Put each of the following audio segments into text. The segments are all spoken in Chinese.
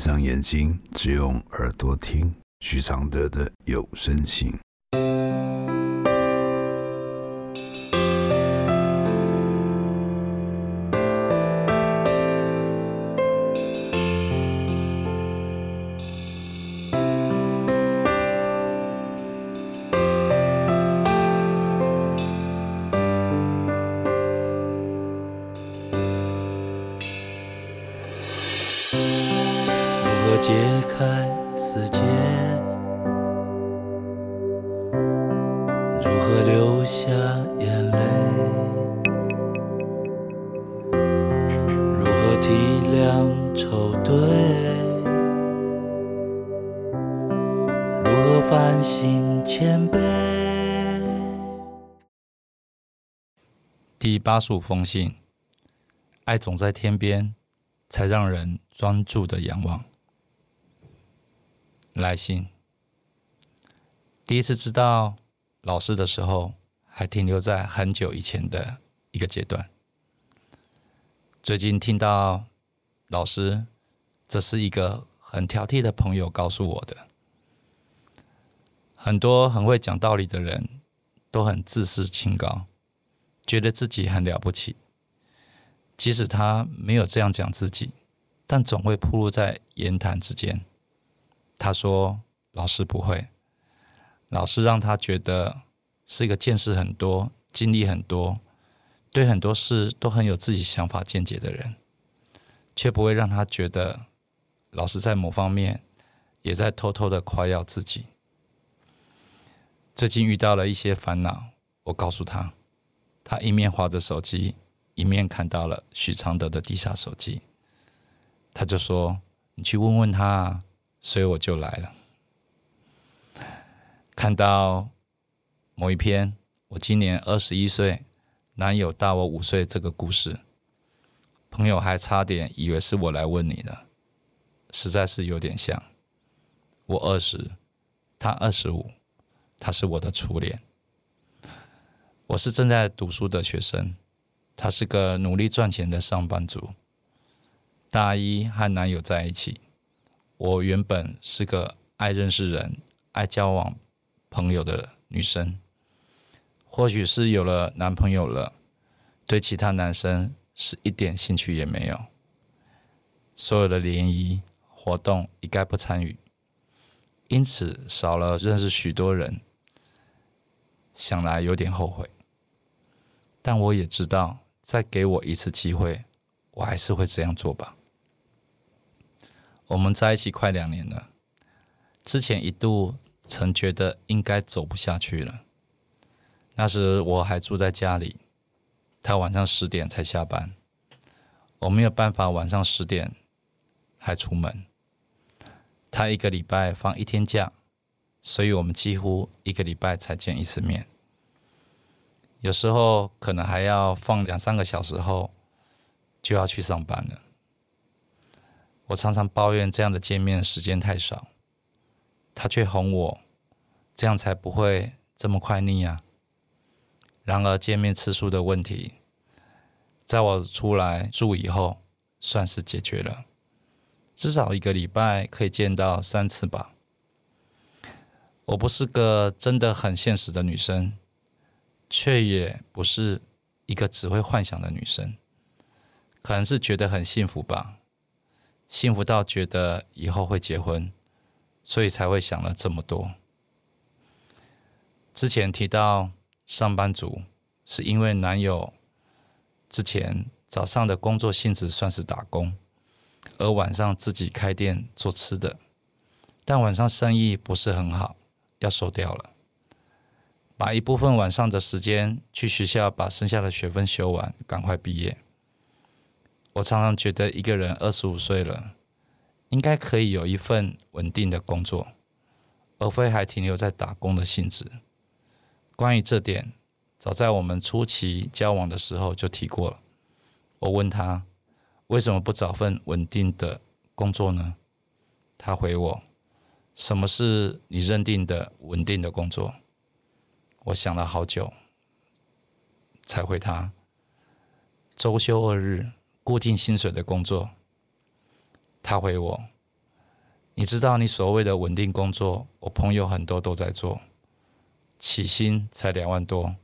闭上眼睛，只用耳朵听徐常德的有声信。解开死结？如何流下眼泪？如何体谅愁对？如何反省谦卑？第八十五封信，爱总在天边，才让人专注的仰望。来信，第一次知道老师的时候，还停留在很久以前的一个阶段。最近听到老师，这是一个很挑剔的朋友告诉我的。很多很会讲道理的人，都很自视清高。觉得自己很了不起，即使他没有这样讲自己，但总会暴露在言谈之间。他说：“老师不会，老师让他觉得是一个见识很多、经历很多、对很多事都很有自己想法见解的人，却不会让他觉得老师在某方面也在偷偷的夸耀自己。”最近遇到了一些烦恼，我告诉他。他一面划着手机，一面看到了许常德的地下手机，他就说：“你去问问他。”啊。”所以我就来了。看到某一篇“我今年二十一岁，男友大我五岁”这个故事，朋友还差点以为是我来问你的，实在是有点像。我二十，他二十五，他是我的初恋。我是正在读书的学生，他是个努力赚钱的上班族。大一和男友在一起，我原本是个爱认识人、爱交往朋友的女生。或许是有了男朋友了，对其他男生是一点兴趣也没有。所有的联谊活动一概不参与，因此少了认识许多人。想来有点后悔。但我也知道，再给我一次机会，我还是会这样做吧。我们在一起快两年了，之前一度曾觉得应该走不下去了。那时我还住在家里，他晚上十点才下班，我没有办法晚上十点还出门。他一个礼拜放一天假，所以我们几乎一个礼拜才见一次面。有时候可能还要放两三个小时后，就要去上班了。我常常抱怨这样的见面时间太少，他却哄我，这样才不会这么快腻啊。然而见面次数的问题，在我出来住以后，算是解决了，至少一个礼拜可以见到三次吧。我不是个真的很现实的女生。却也不是一个只会幻想的女生，可能是觉得很幸福吧，幸福到觉得以后会结婚，所以才会想了这么多。之前提到上班族，是因为男友之前早上的工作性质算是打工，而晚上自己开店做吃的，但晚上生意不是很好，要收掉了。把一部分晚上的时间去学校，把剩下的学分修完，赶快毕业。我常常觉得，一个人二十五岁了，应该可以有一份稳定的工作，而非还停留在打工的性质。关于这点，早在我们初期交往的时候就提过了。我问他，为什么不找份稳定的工作呢？他回我：“什么是你认定的稳定的工作？”我想了好久，才回他：周休二日、固定薪水的工作。他回我：你知道，你所谓的稳定工作，我朋友很多都在做，起薪才两万多，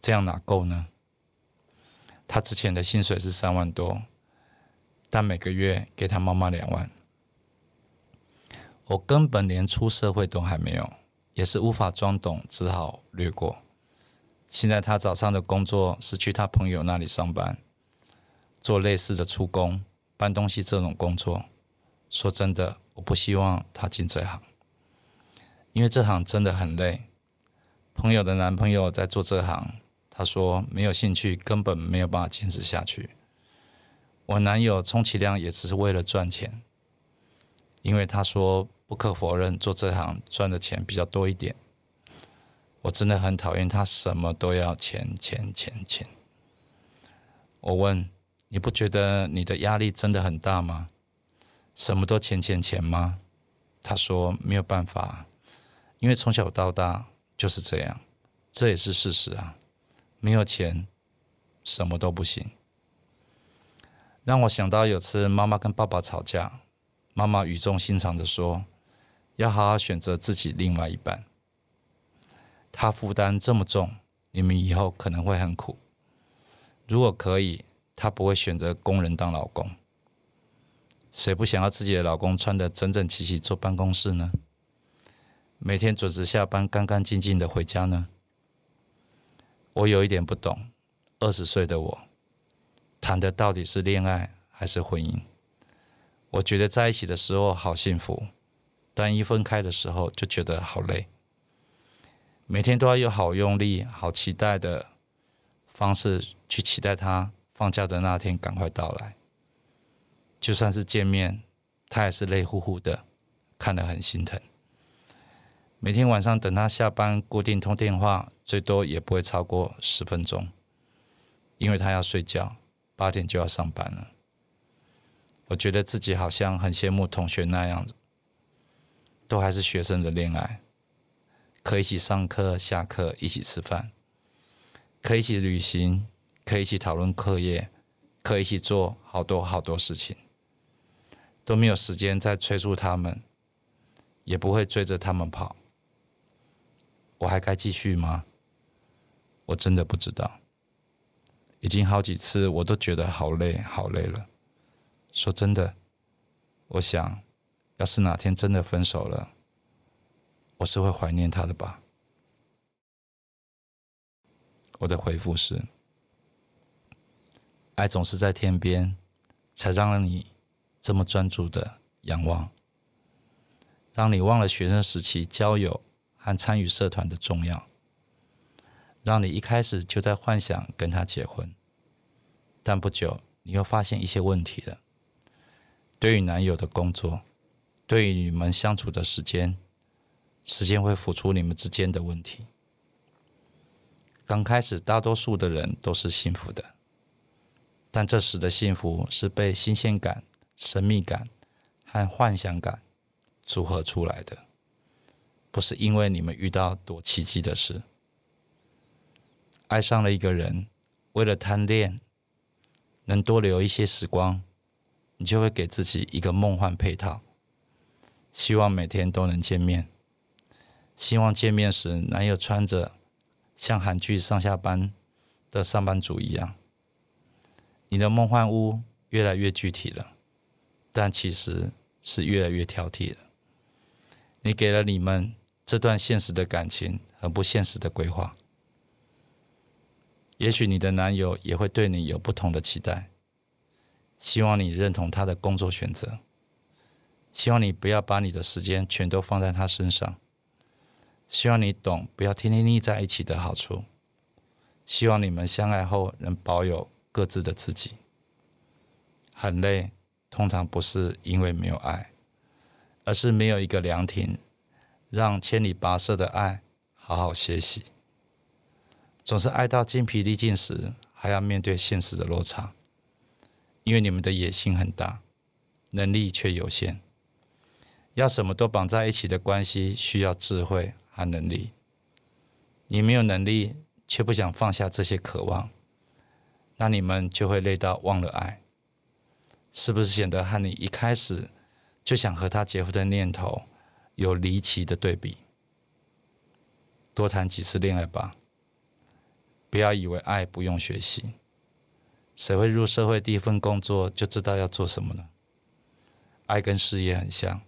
这样哪够呢？他之前的薪水是三万多，但每个月给他妈妈两万。我根本连出社会都还没有，也是无法装懂，只好略过。现在他早上的工作是去他朋友那里上班，做类似的出工、搬东西这种工作。说真的，我不希望他进这行，因为这行真的很累。朋友的男朋友在做这行，他说没有兴趣，根本没有办法坚持下去。我男友充其量也只是为了赚钱，因为他说。不可否认，做这行赚的钱比较多一点。我真的很讨厌他什么都要钱钱钱钱。我问你不觉得你的压力真的很大吗？什么都钱钱钱吗？他说没有办法，因为从小到大就是这样，这也是事实啊。没有钱，什么都不行。让我想到有次妈妈跟爸爸吵架，妈妈语重心长的说。要好好选择自己另外一半，他负担这么重，你们以后可能会很苦。如果可以，他不会选择工人当老公。谁不想要自己的老公穿得整整齐齐坐办公室呢？每天准时下班，干干净净的回家呢？我有一点不懂，二十岁的我，谈的到底是恋爱还是婚姻？我觉得在一起的时候好幸福。但一分开的时候就觉得好累，每天都要有好用力、好期待的方式去期待他放假的那天赶快到来。就算是见面，他也是累乎乎的，看得很心疼。每天晚上等他下班，固定通电话，最多也不会超过十分钟，因为他要睡觉，八点就要上班了。我觉得自己好像很羡慕同学那样子。都还是学生的恋爱，可以一起上课、下课，一起吃饭，可以一起旅行，可以一起讨论课业，可以一起做好多好多事情，都没有时间再催促他们，也不会追着他们跑。我还该继续吗？我真的不知道。已经好几次，我都觉得好累，好累了。说真的，我想。要是哪天真的分手了，我是会怀念他的吧。我的回复是：爱总是在天边，才让你这么专注的仰望，让你忘了学生时期交友和参与社团的重要，让你一开始就在幻想跟他结婚，但不久你又发现一些问题了。对于男友的工作。对于你们相处的时间，时间会浮出你们之间的问题。刚开始，大多数的人都是幸福的，但这时的幸福是被新鲜感、神秘感和幻想感组合出来的，不是因为你们遇到多奇迹的事。爱上了一个人，为了贪恋，能多留一些时光，你就会给自己一个梦幻配套。希望每天都能见面。希望见面时，男友穿着像韩剧上下班的上班族一样。你的梦幻屋越来越具体了，但其实是越来越挑剔了。你给了你们这段现实的感情很不现实的规划。也许你的男友也会对你有不同的期待。希望你认同他的工作选择。希望你不要把你的时间全都放在他身上。希望你懂，不要天天腻在一起的好处。希望你们相爱后能保有各自的自己。很累，通常不是因为没有爱，而是没有一个凉亭，让千里跋涉的爱好好歇息。总是爱到精疲力尽时，还要面对现实的落差，因为你们的野心很大，能力却有限。要什么都绑在一起的关系，需要智慧和能力。你没有能力，却不想放下这些渴望，那你们就会累到忘了爱。是不是显得和你一开始就想和他结婚的念头有离奇的对比。多谈几次恋爱吧，不要以为爱不用学习。谁会入社会第一份工作就知道要做什么呢？爱跟事业很像，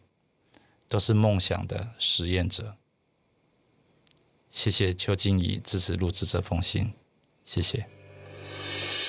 都是梦想的实验者。谢谢邱静怡支持录制这封信，谢谢。